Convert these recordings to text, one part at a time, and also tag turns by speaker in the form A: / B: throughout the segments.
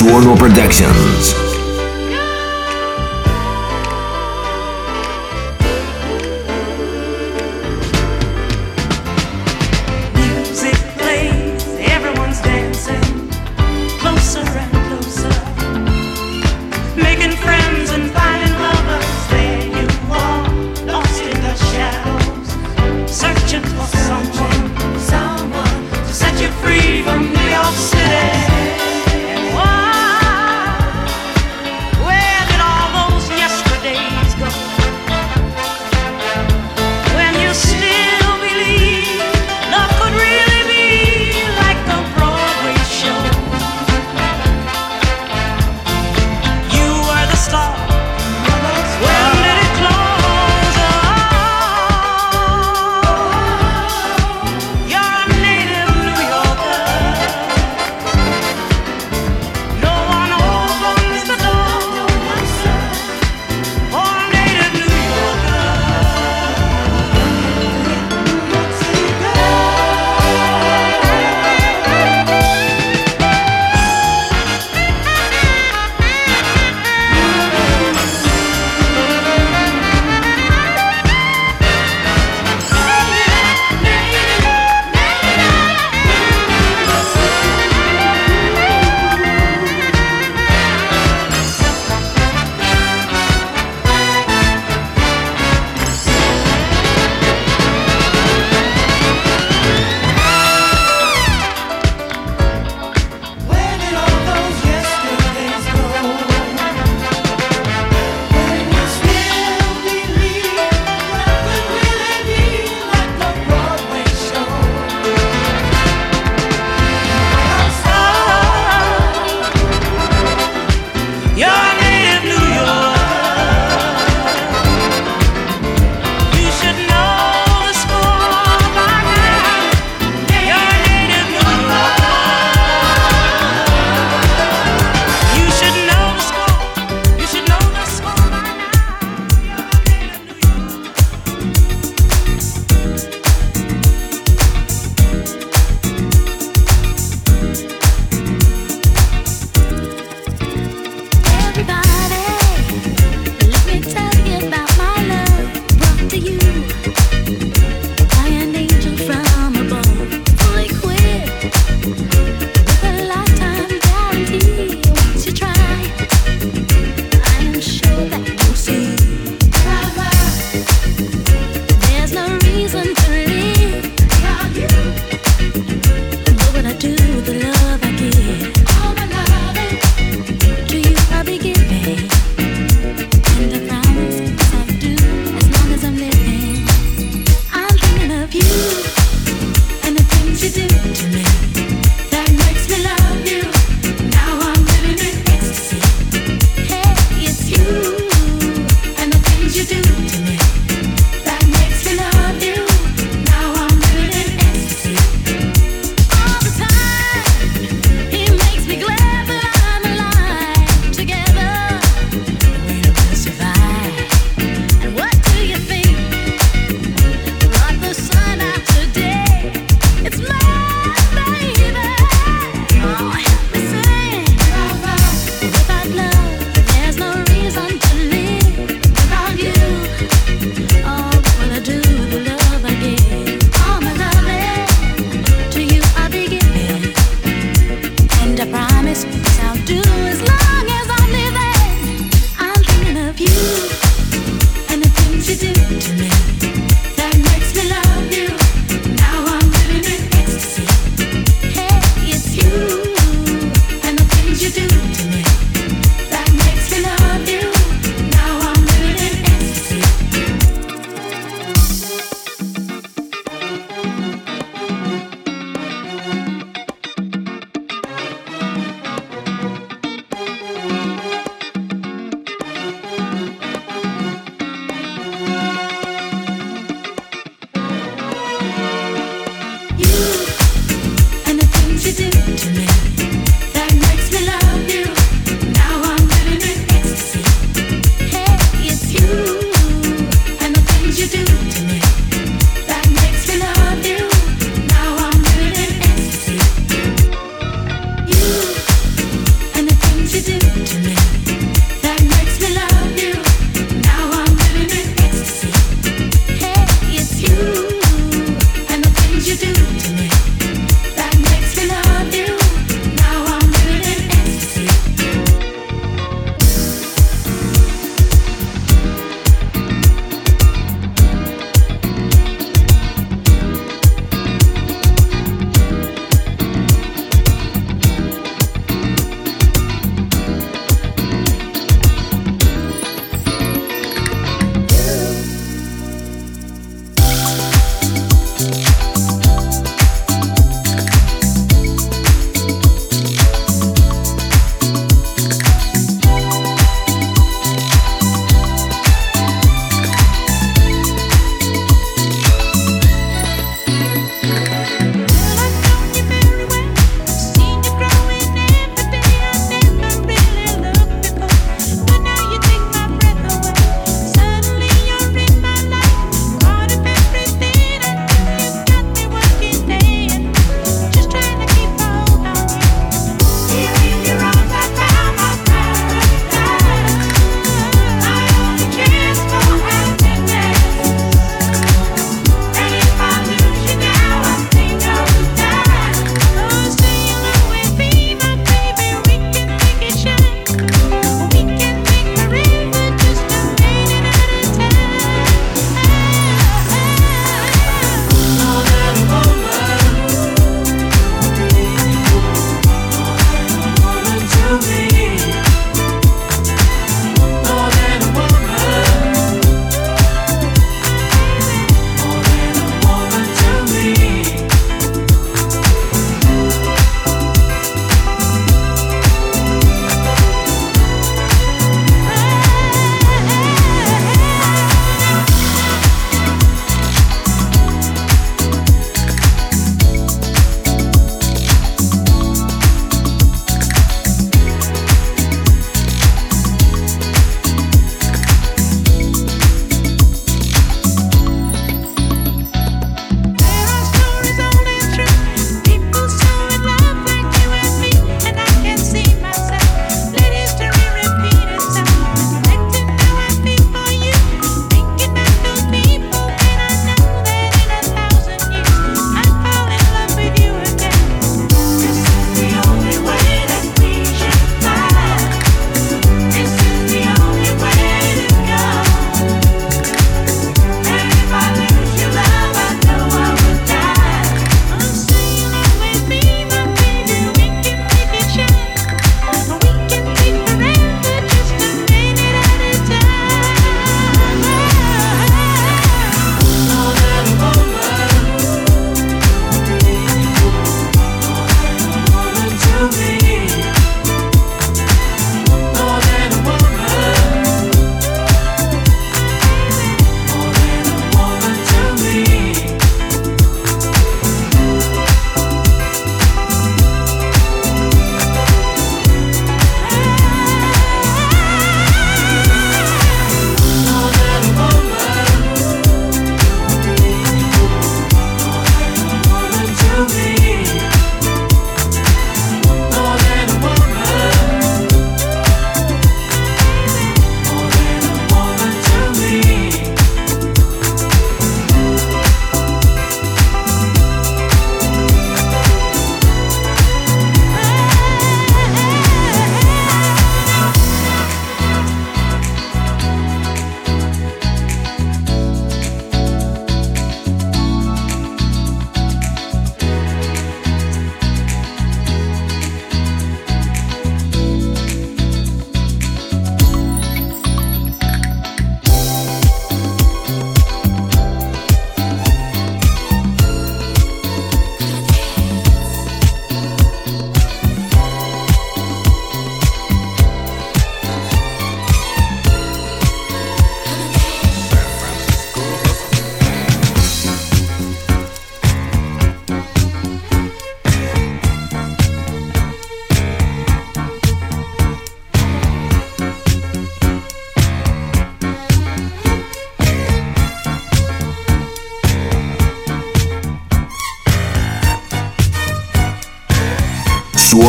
A: Suono Productions.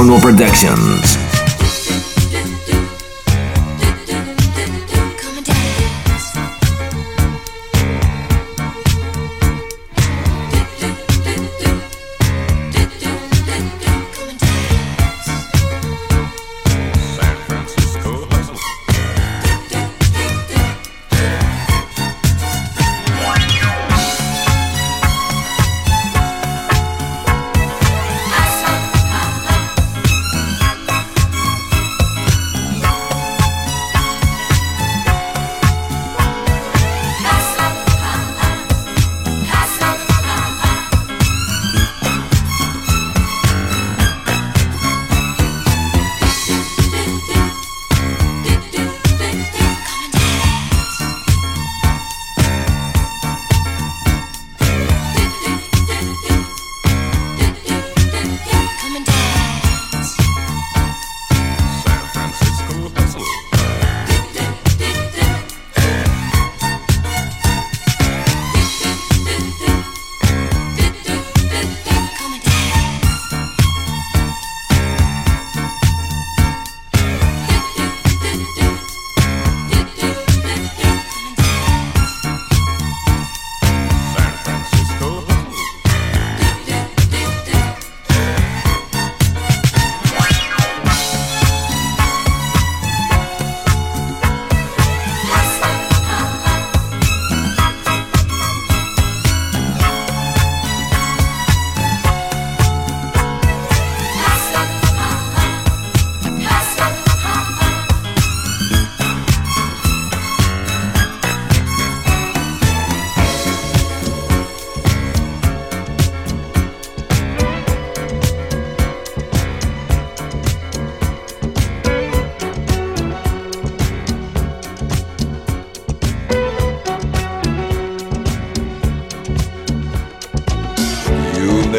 A: Suono Productions.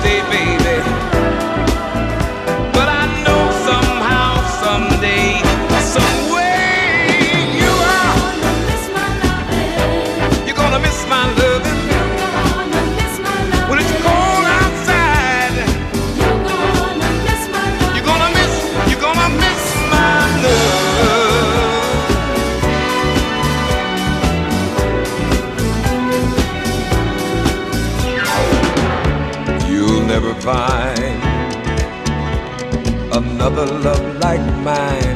B: stay, baby. another love like mine.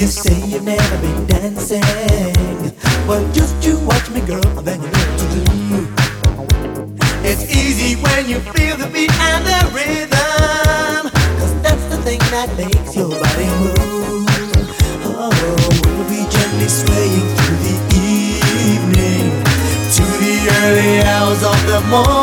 C: You say you've never been dancing. Well, just you watch me, girl, and then you know what to do. It's easy when you feel the beat and the rhythm. Cause that's the thing that makes your body move. Oh, we'll be gently swaying through the evening. To the early hours of the morning.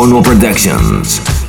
A: Suono Productions.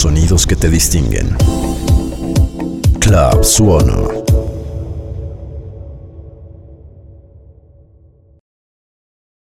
D: Sonidos que te distinguen. Club Suono.